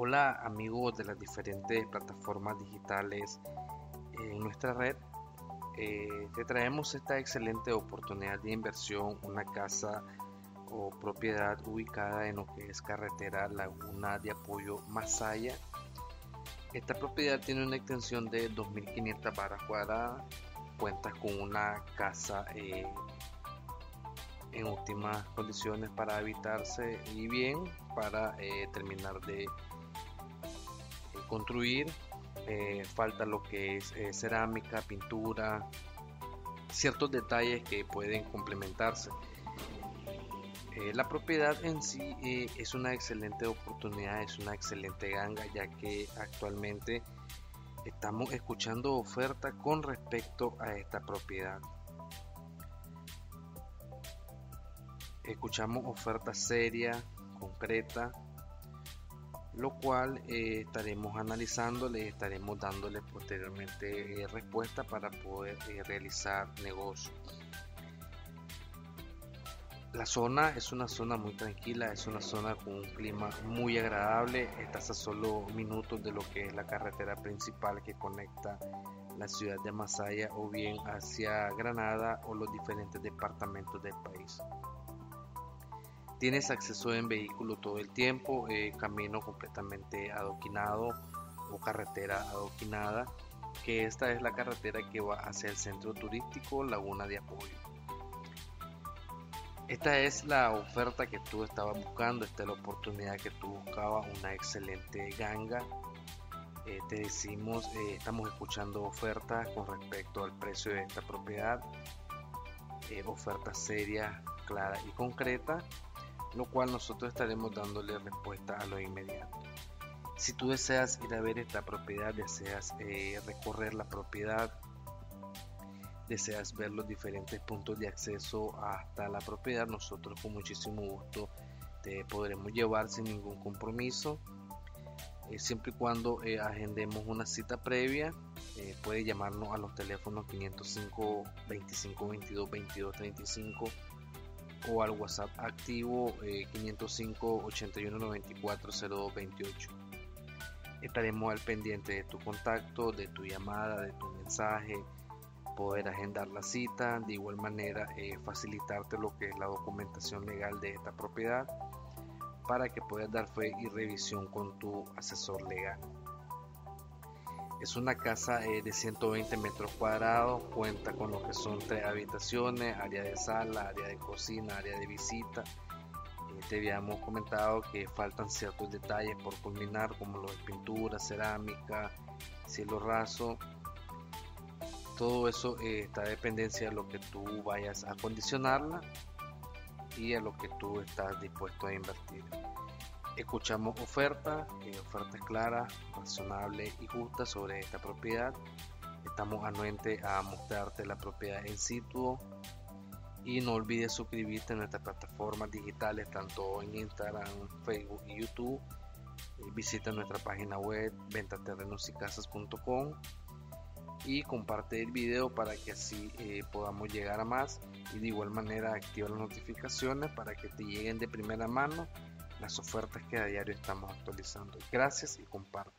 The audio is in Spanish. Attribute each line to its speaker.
Speaker 1: Hola amigos de las diferentes plataformas digitales en nuestra red. Eh, te traemos esta excelente oportunidad de inversión, una casa o propiedad ubicada en lo que es carretera Laguna de Apoyo Masaya. Esta propiedad tiene una extensión de 2.500 barras cuadradas, cuenta con una casa eh, en óptimas condiciones para habitarse y bien para eh, terminar de construir eh, falta lo que es eh, cerámica, pintura, ciertos detalles que pueden complementarse. Eh, la propiedad en sí es una excelente oportunidad, es una excelente ganga, ya que actualmente estamos escuchando ofertas con respecto a esta propiedad. Escuchamos ofertas serias, concretas, lo cual eh, estaremos analizando, le estaremos dándole posteriormente eh, respuesta para poder eh, realizar negocio. La zona es una zona muy tranquila, es una zona con un clima muy agradable, estás a solo minutos de lo que es la carretera principal que conecta la ciudad de Masaya o bien hacia Granada o los diferentes departamentos del país. Tienes acceso en vehículo todo el tiempo, eh, camino completamente adoquinado o carretera adoquinada, que esta es la carretera que va hacia el centro turístico Laguna de Apoyo. Esta es la oferta que tú estabas buscando, esta es la oportunidad que tú buscabas, una excelente ganga. Eh, te decimos, eh, estamos escuchando ofertas con respecto al precio de esta propiedad, ofertas serias, claras y concretas lo cual nosotros estaremos dándole respuesta a lo inmediato. Si tú deseas ir a ver esta propiedad, deseas eh, recorrer la propiedad, deseas ver los diferentes puntos de acceso hasta la propiedad, nosotros con muchísimo gusto te podremos llevar sin ningún compromiso. Eh, siempre y cuando eh, agendemos una cita previa, puede llamarnos a los teléfonos 505 25 22 22 35 o al WhatsApp activo 505 81 94 0228. Estaremos al pendiente de tu contacto, de tu llamada, de tu mensaje, poder agendar la cita, de igual manera eh, facilitarte lo que es la documentación legal de esta propiedad para que puedas dar fe y revisión con tu asesor legal. Es una casa eh, de 120 metros cuadrados, cuenta con lo que son tres habitaciones, área de sala, área de cocina, área de visita. Eh, te habíamos comentado que faltan ciertos detalles por culminar, como lo de pintura, cerámica, cielo raso. Todo eso eh, está a dependencia de lo que tú vayas a acondicionarla y a lo que tú estás dispuesto a invertir. Escuchamos ofertas, eh, ofertas claras, razonables y justas sobre esta propiedad. Estamos anuentes a mostrarte la propiedad en situ. Y no olvides suscribirte a nuestras plataformas digitales, tanto en Instagram, Facebook y YouTube. Eh, visita nuestra página web ventaterrenosicasas.com y comparte el video para que así eh, podamos llegar a más y de igual manera activa las notificaciones para que te lleguen de primera mano las ofertas que a diario estamos actualizando. Gracias y comparte.